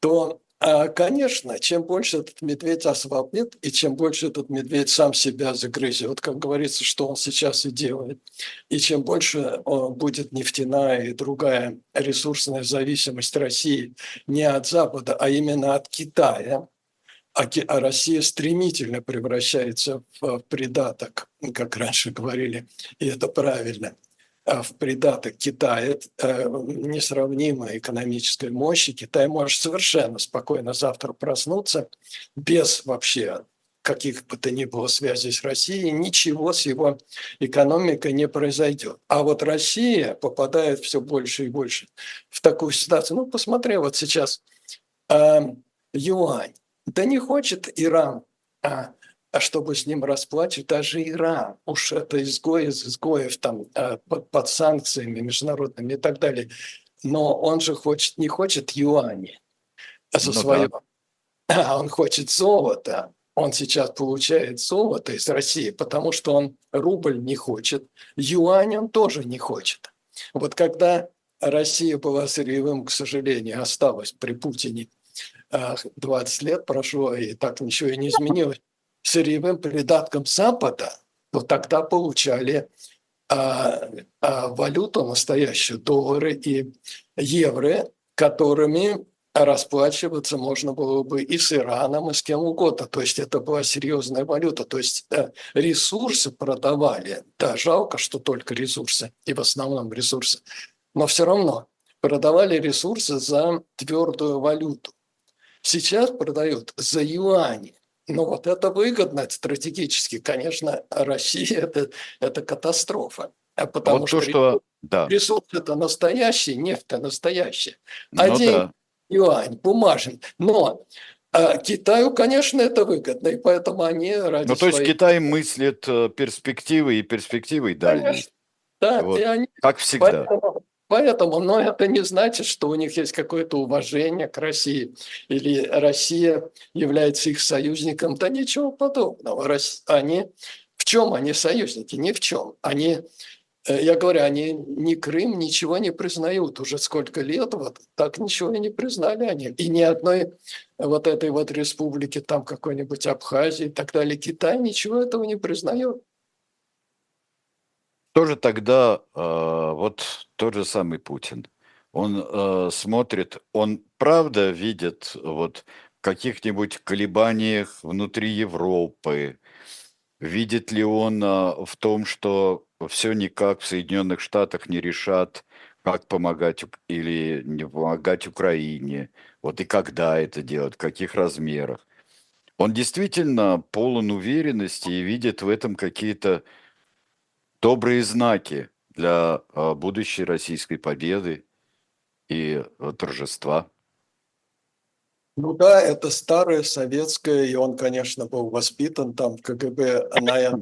то, а, конечно, чем больше этот медведь ослабнет, и чем больше этот медведь сам себя загрызет, как говорится, что он сейчас и делает, и чем больше он будет нефтяная и другая ресурсная зависимость России не от Запада, а именно от Китая, а, а Россия стремительно превращается в придаток, как раньше говорили, и это правильно – а, в придаток Китая э, несравнимой экономической мощи, Китай может совершенно спокойно завтра проснуться без вообще каких бы то ни было связей с Россией, ничего с его экономикой не произойдет. А вот Россия попадает все больше и больше в такую ситуацию. Ну, посмотри, вот сейчас э, юань. Да не хочет Иран а, а чтобы с ним расплачивать, даже Иран, уж это изгой из изгоев там э, под, под санкциями международными и так далее. Но он же хочет, не хочет юани за Ну да. свое, а он хочет золота. Он сейчас получает золото из России, потому что он рубль не хочет, юань он тоже не хочет. Вот когда Россия была сырьевым, к сожалению, осталась при Путине, э, 20 лет прошло, и так ничего и не изменилось, сырьевым придатком Запада, то тогда получали а, а, валюту настоящую, доллары и евро, которыми расплачиваться можно было бы и с Ираном, и с кем угодно. То есть это была серьезная валюта. То есть э, ресурсы продавали. Да, жалко, что только ресурсы, и в основном ресурсы. Но все равно продавали ресурсы за твердую валюту. Сейчас продают за юани. Ну вот это выгодно стратегически. Конечно, Россия это, это катастрофа. А Потому Вот что, то, что... Да, ресурс это настоящий, нефть это настоящая. ну Один да. юань бумажен. Но а, Китаю, конечно, это выгодно, и поэтому они ради Ну, то есть своей- Китай мыслит э, перспективы и перспективы дальние, Конечно. Да, Вот. и они как всегда. Поэтому, поэтому, но это не значит, что у них есть какое-то уважение к России или Россия является их союзником. Да ничего подобного. Они в чем они союзники? Ни в чем. Они, э, я говорю, они ни Крым, ничего не признают. Уже сколько лет вот так ничего и не признали они. И ни одной вот этой вот республики, там какой-нибудь Абхазии и так далее, Китай ничего этого не признает. Тоже тогда э, вот тот же самый Путин. Он э, смотрит, он правда видит вот каких-нибудь колебаниях внутри Европы, видит ли он э, в том, что все никак в Соединенных Штатах не решат, как помогать или не помогать Украине, вот и когда это делать, в каких размерах. Он действительно полон уверенности и видит в этом какие-то добрые знаки для э, будущей российской победы и э, торжества. Ну да, это старое советское, и он, конечно, был воспитан там в КГБ на.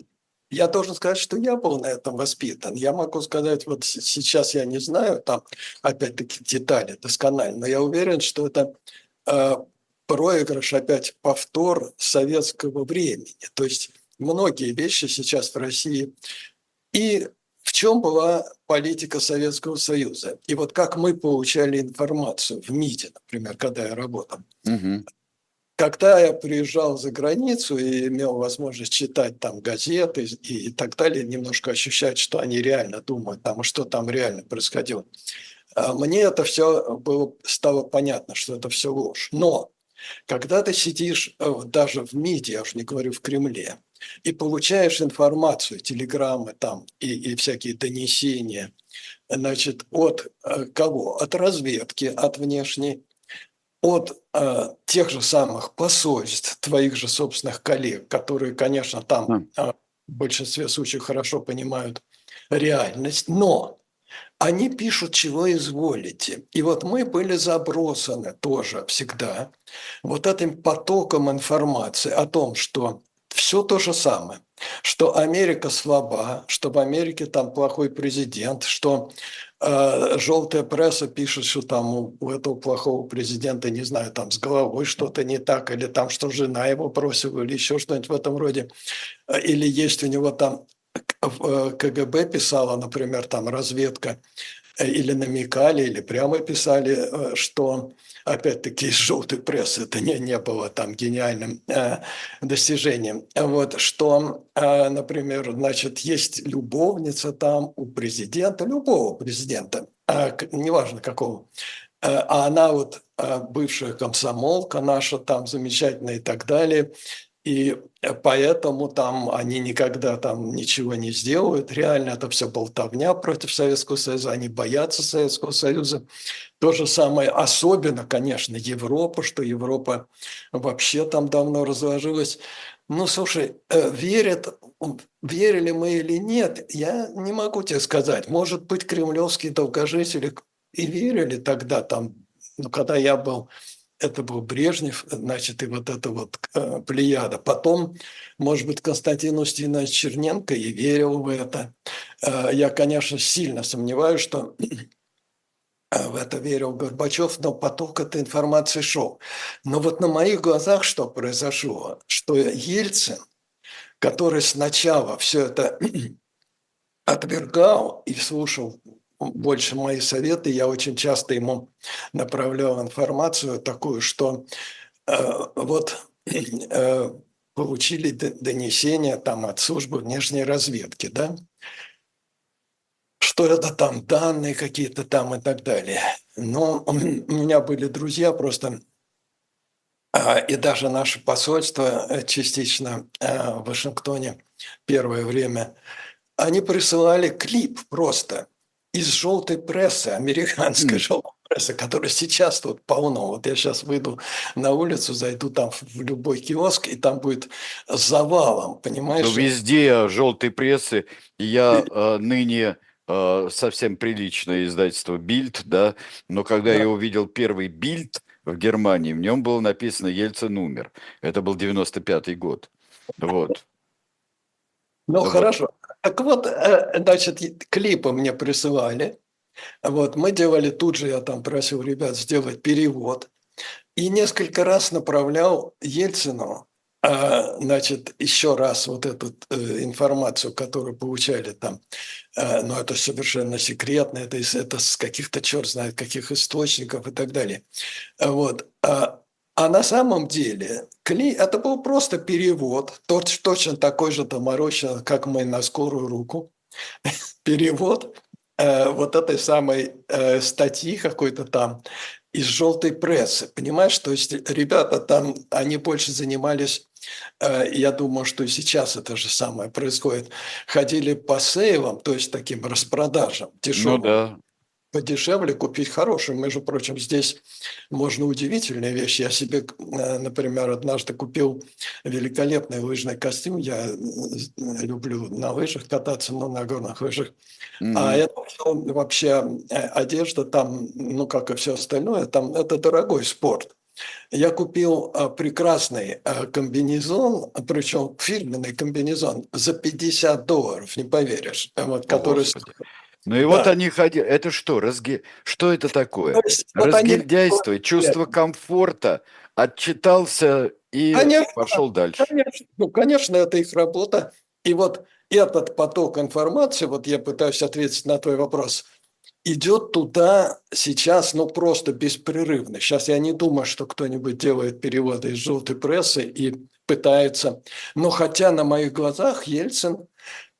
Я должен сказать, что я был на этом воспитан. Я могу сказать, вот сейчас я не знаю там, опять-таки, детали досконально, но я уверен, что это э, проигрыш, опять повтор советского времени. То есть многие вещи сейчас в России. И в чем была политика Советского Союза? И вот как мы получали информацию в МИДе, например, когда я работал. Мгм. Когда я приезжал за границу и имел возможность читать там газеты и, и так далее, немножко ощущать, что они реально думают, там, что там реально происходило, а, мне это все было, стало понятно, что это все ложь. Но когда ты сидишь э, даже в МИДе, я уж не говорю в Кремле, и получаешь информацию, телеграммы там и, и всякие донесения, значит, от э, кого? От разведки, от внешней, от э, тех же самых посольств, твоих же собственных коллег, которые, конечно, там э, в большинстве случаев хорошо понимают реальность, но они пишут, чего изволите. И вот мы были забросаны тоже всегда вот этим потоком информации о том, что все то же самое, что Америка слаба, что в Америке там плохой президент, что э, желтая пресса пишет, что там у, у этого плохого президента, не знаю, там с головой что-то не так, или там, что жена его бросила, или еще что-нибудь в этом роде, Э, или есть у него там КГБ писала, например, там разведка, э, или намекали, или прямо писали, э, что опять-таки из желтой прессы это не, не было там гениальным э, достижением. Вот что, э, например, значит, есть любовница там у президента, любого президента, э, неважно какого, Э, а она вот э, бывшая комсомолка наша там замечательная и так далее, и поэтому там они никогда там ничего не сделают. Реально это все болтовня против Советского Союза. Они боятся Советского Союза. То же самое, особенно, конечно, Европа, что Европа вообще там давно разложилась. Ну, слушай, э, верят, верили мы или нет, я не могу тебе сказать. Может быть, кремлевские долгожители и верили тогда там, ну, когда я был это был Брежнев, значит, и вот эта вот э, плеяда. Потом, может быть, Константин Устинович Черненко и верил в это. Э, я, конечно, сильно сомневаюсь, что э, в это верил Горбачев, но поток этой информации шел. Но вот на моих глазах что произошло? Что Ельцин, который сначала все это отвергал и слушал больше мои советы, я очень часто ему направлял информацию такую, что э, вот э, получили донесение там от службы внешней разведки, да, что это там данные какие-то там и так далее. Но у меня были друзья просто, а, и даже наше посольство э, частично э, в Вашингтоне первое время, они присылали клип просто из желтой прессы, американской М. желтой прессы, которая сейчас тут полно. Вот я сейчас выйду на улицу, зайду там в любой киоск, и там будет завалом, понимаешь? Ну, везде желтой прессы. Я э, ныне э, совсем приличное издательство Бильд, да, но когда Да. я увидел первый Бильд в Германии, в нем было написано «Ельцин умер». Это был 95-й год. Вот. Ну, Вот. хорошо. Так вот, э, значит, клипы мне присылали. Вот, мы делали тут же, я там просил ребят сделать перевод. И несколько раз направлял Ельцину, а, значит, еще раз вот эту э, информацию, которую получали там. Э, Но это совершенно секретно, это, это с каких-то черт знает каких источников и так далее. А Вот. А на самом деле кли... это был просто перевод, точ- точно такой же доморощенный, как мы на скорую руку. Перевод э, вот этой самой э, статьи какой-то там из желтой прессы. Понимаешь, то есть ребята там, они больше занимались, э, я думаю, что и сейчас это же самое происходит, ходили по сейлам, то есть таким распродажам Ну дешевым да. Подешевле купить хороший. Между прочим, здесь можно удивительные вещи. Я себе, э, например, однажды купил великолепный лыжный костюм. Я э, люблю на лыжах кататься, но на горных лыжах. Мгм. А это вообще э, одежда там, ну, как и все остальное, там это дорогой спорт. Я купил прекрасный комбинезон, причем фирменный комбинезон за 50 долларов, не поверишь, вот, О, который Господи. Ну и вот они ходили. Это что? Разги... Что это такое? есть, вот они- Разгильдяйство, чувство комфорта. Отчитался и Конечно, пошел дальше. Конечно, ну, конечно, это их работа. И вот этот поток информации, вот я пытаюсь ответить на твой вопрос, идет туда сейчас, ну, просто беспрерывно. Сейчас я не думаю, что кто-нибудь делает переводы из желтой прессы и пытается. Но хотя на моих глазах Ельцин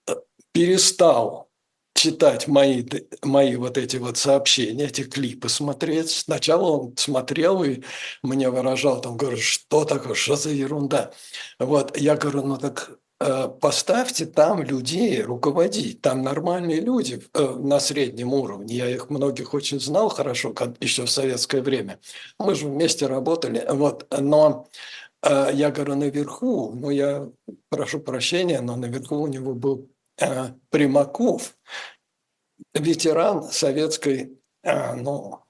э, перестал читать мои, мои вот эти вот сообщения, эти клипы смотреть. Сначала он смотрел и мне выражал, там, говорю, что такое, что за ерунда. Вот, я говорю, ну так э, поставьте там людей руководить, там нормальные люди э, на среднем уровне. Я их многих очень знал хорошо, как еще в советское время. Мы же вместе работали, вот, но э, я говорю, наверху, ну я прошу прощения, но наверху у него был Примаков, ветеран советской, э, ну,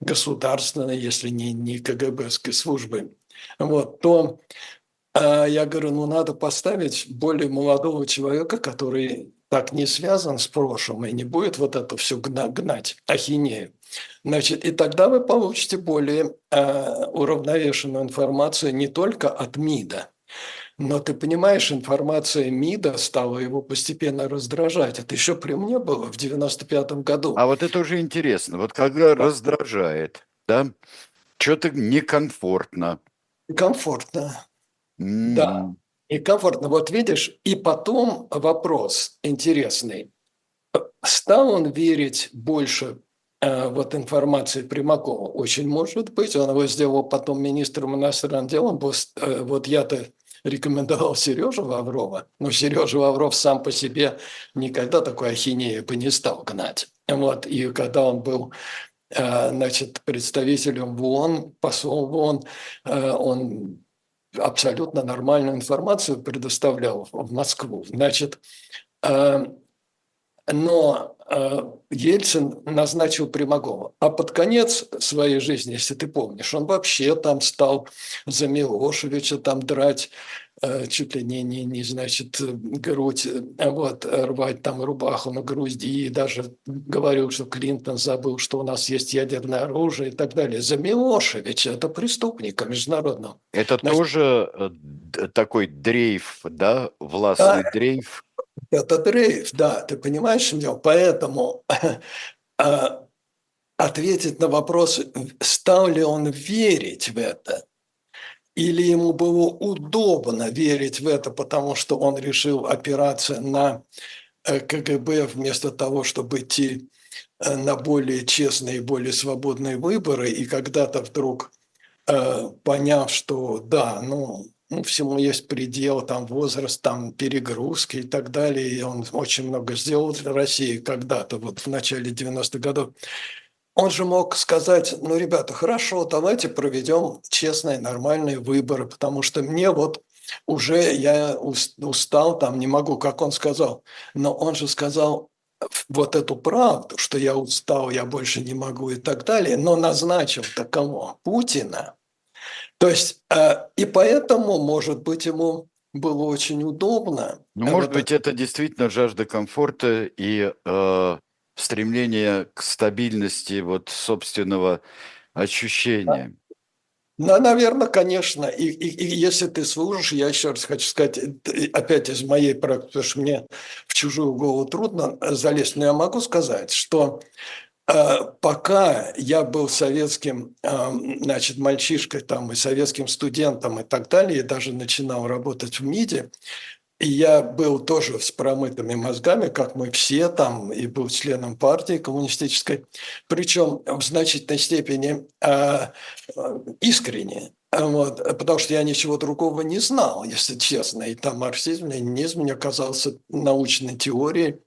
государственной, если не, не КГБской службы, вот, то а я говорю, ну надо поставить более молодого человека, который так не связан с прошлым и не будет вот это все гнать, ахинею. Значит, и тогда вы получите более э, уравновешенную информацию не только от МИДа, но ты понимаешь, информация МИДа стала его постепенно раздражать. Это еще при мне было в 95 году. А вот это уже интересно. Вот когда раздражает, да, что-то некомфортно. Комфортно. М, Да. И комфортно. Вот видишь, и потом вопрос интересный. Стал он верить больше э, вот информации Примакова? Очень может быть. Он его сделал потом министром иностранных дел. Он был, э, вот я-то рекомендовал Сережу Лаврова, но Сережа Лавров сам по себе никогда такой ахинеи бы не стал гнать. Вот. И когда он был э, значит, представителем в ООН, послом в ООН, э, он абсолютно нормальную информацию предоставлял в Москву. Значит, э, но э, Ельцин назначил Примакова. А под конец своей жизни, если ты помнишь, он вообще там стал за Милошевича там драть, э, чуть ли не, не, не значит, грудь, э, вот, рвать там рубаху на груди, и даже говорил, что Клинтон забыл, что у нас есть ядерное оружие и так далее. За Милошевича, это преступника международного. Это Значит- тоже такой дрейф, да, властный дрейф. Это дрейф, да, ты понимаешь меня? Поэтому а, ответить на вопрос, стал ли он верить в это, или ему было удобно верить в это, потому что он решил опираться на э, КГБ вместо того, чтобы идти э, на более честные и более свободные выборы, и когда-то вдруг э, поняв, что да, ну, всему есть предел, там возраст, там перегрузки и так далее, и он очень много сделал для России когда-то, вот в начале 90-х годов, он же мог сказать, ну, ребята, хорошо, давайте проведем честные, нормальные выборы, потому что мне вот уже я ус- устал, там не могу, как он сказал, но он же сказал вот эту правду, что я устал, я больше не могу и так далее, но назначил таково Путина. То есть, э, и поэтому, может быть, ему было очень удобно. Ну, может вот быть, это действительно жажда комфорта и э, стремление к стабильности вот собственного ощущения. Ну, наверное, конечно. И, и- и если ты служишь, я еще раз хочу сказать, это опять из моей практики, потому что мне в чужую голову трудно залезть, но я могу сказать, что пока я был советским, значит, мальчишкой там и советским студентом и так далее, и даже начинал работать в МИДе, и я был тоже с промытыми мозгами, как мы все там, и был членом партии коммунистической, причем в значительной степени э, искренне. Вот, потому что я ничего другого не знал, если честно. И там марксизм, ленинизм мне казался научной теорией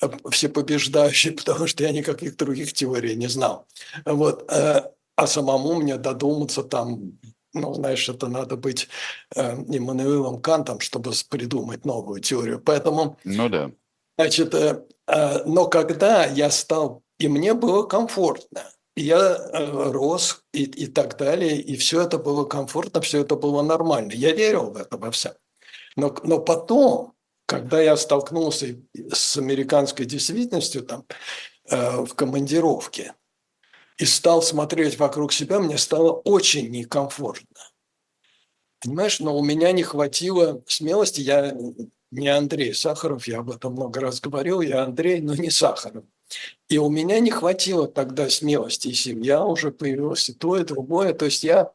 э, всепобеждающей, потому что я никаких других теорий не знал. Вот, э, а самому мне додуматься там, ну, знаешь, это надо быть э, Иммануилом Кантом, чтобы придумать новую теорию. Поэтому Ну да. Значит, э, э, но когда я стал, и мне было комфортно, я э, рос и, и так далее, и все это было комфортно, все это было нормально. Я верил в это во все. Но, но потом, когда я столкнулся с американской действительностью там э, в командировке и стал смотреть вокруг себя, мне стало очень некомфортно. Понимаешь, но у меня не хватило смелости, я не Андрей Сахаров, я об этом много раз говорил, я Андрей, но не Сахаров. И у меня не хватило тогда смелости, и семья уже появилась, и то, и другое. То есть я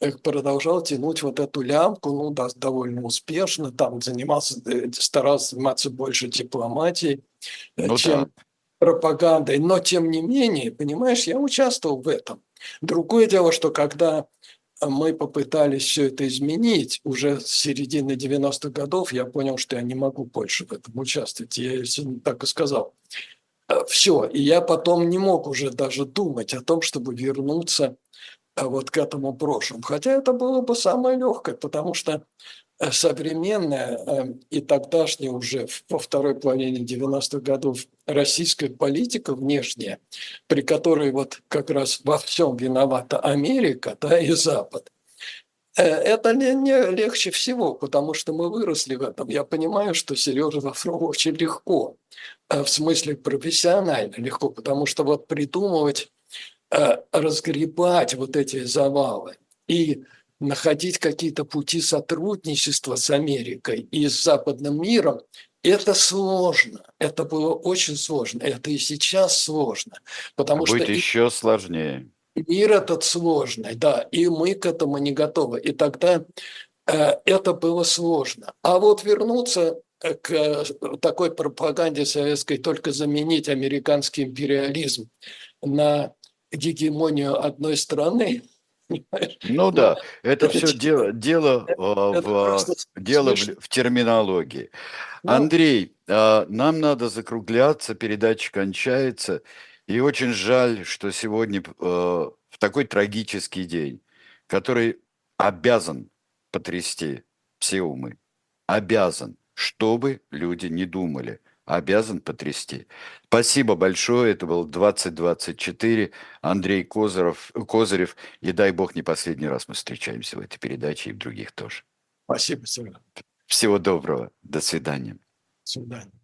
э, продолжал тянуть вот эту лямку, ну, да, довольно успешно, там занимался, э, старался заниматься больше дипломатией, э, ну, чем да. пропагандой. Но, тем не менее, понимаешь, я участвовал в этом. Другое дело, что когда мы попытались все это изменить. Уже с середины 90-х годов я понял, что я не могу больше в этом участвовать. Я так и сказал. Э, все. И я потом не мог уже даже думать о том, чтобы вернуться э, вот к этому прошлому. Хотя это было бы самое легкое, потому что э, современная и тогдашняя уже во второй половине 90-х годов российская политика внешняя, при которой вот как раз во всем виновата Америка да, и Запад, это не, не легче всего, потому что мы выросли в этом. Я понимаю, что Сережа Лаврову очень легко, в смысле профессионально легко, потому что вот придумывать, разгребать вот эти завалы и находить какие-то пути сотрудничества с Америкой и с западным миром, это сложно. Это было очень сложно. Это и сейчас сложно. Потому а Будет что еще сложнее. Мир этот сложный, да, и мы к этому не готовы. И тогда э, это было сложно. А вот вернуться к э, такой пропаганде советской, только заменить американский империализм на гегемонию одной страны, ну да, это, все дело, дело, это, в, дело в, в терминологии. Ну, Андрей, а, нам надо закругляться, передача кончается. И очень жаль, что сегодня э, в такой трагический день, который обязан потрясти все умы, обязан, чтобы люди не думали, обязан потрясти. Спасибо большое, это был 2024, Андрей Козырев, Козырев, и дай бог не последний раз мы встречаемся в этой передаче и в других тоже. Спасибо, Сергей. Всего доброго, до свидания. До свидания.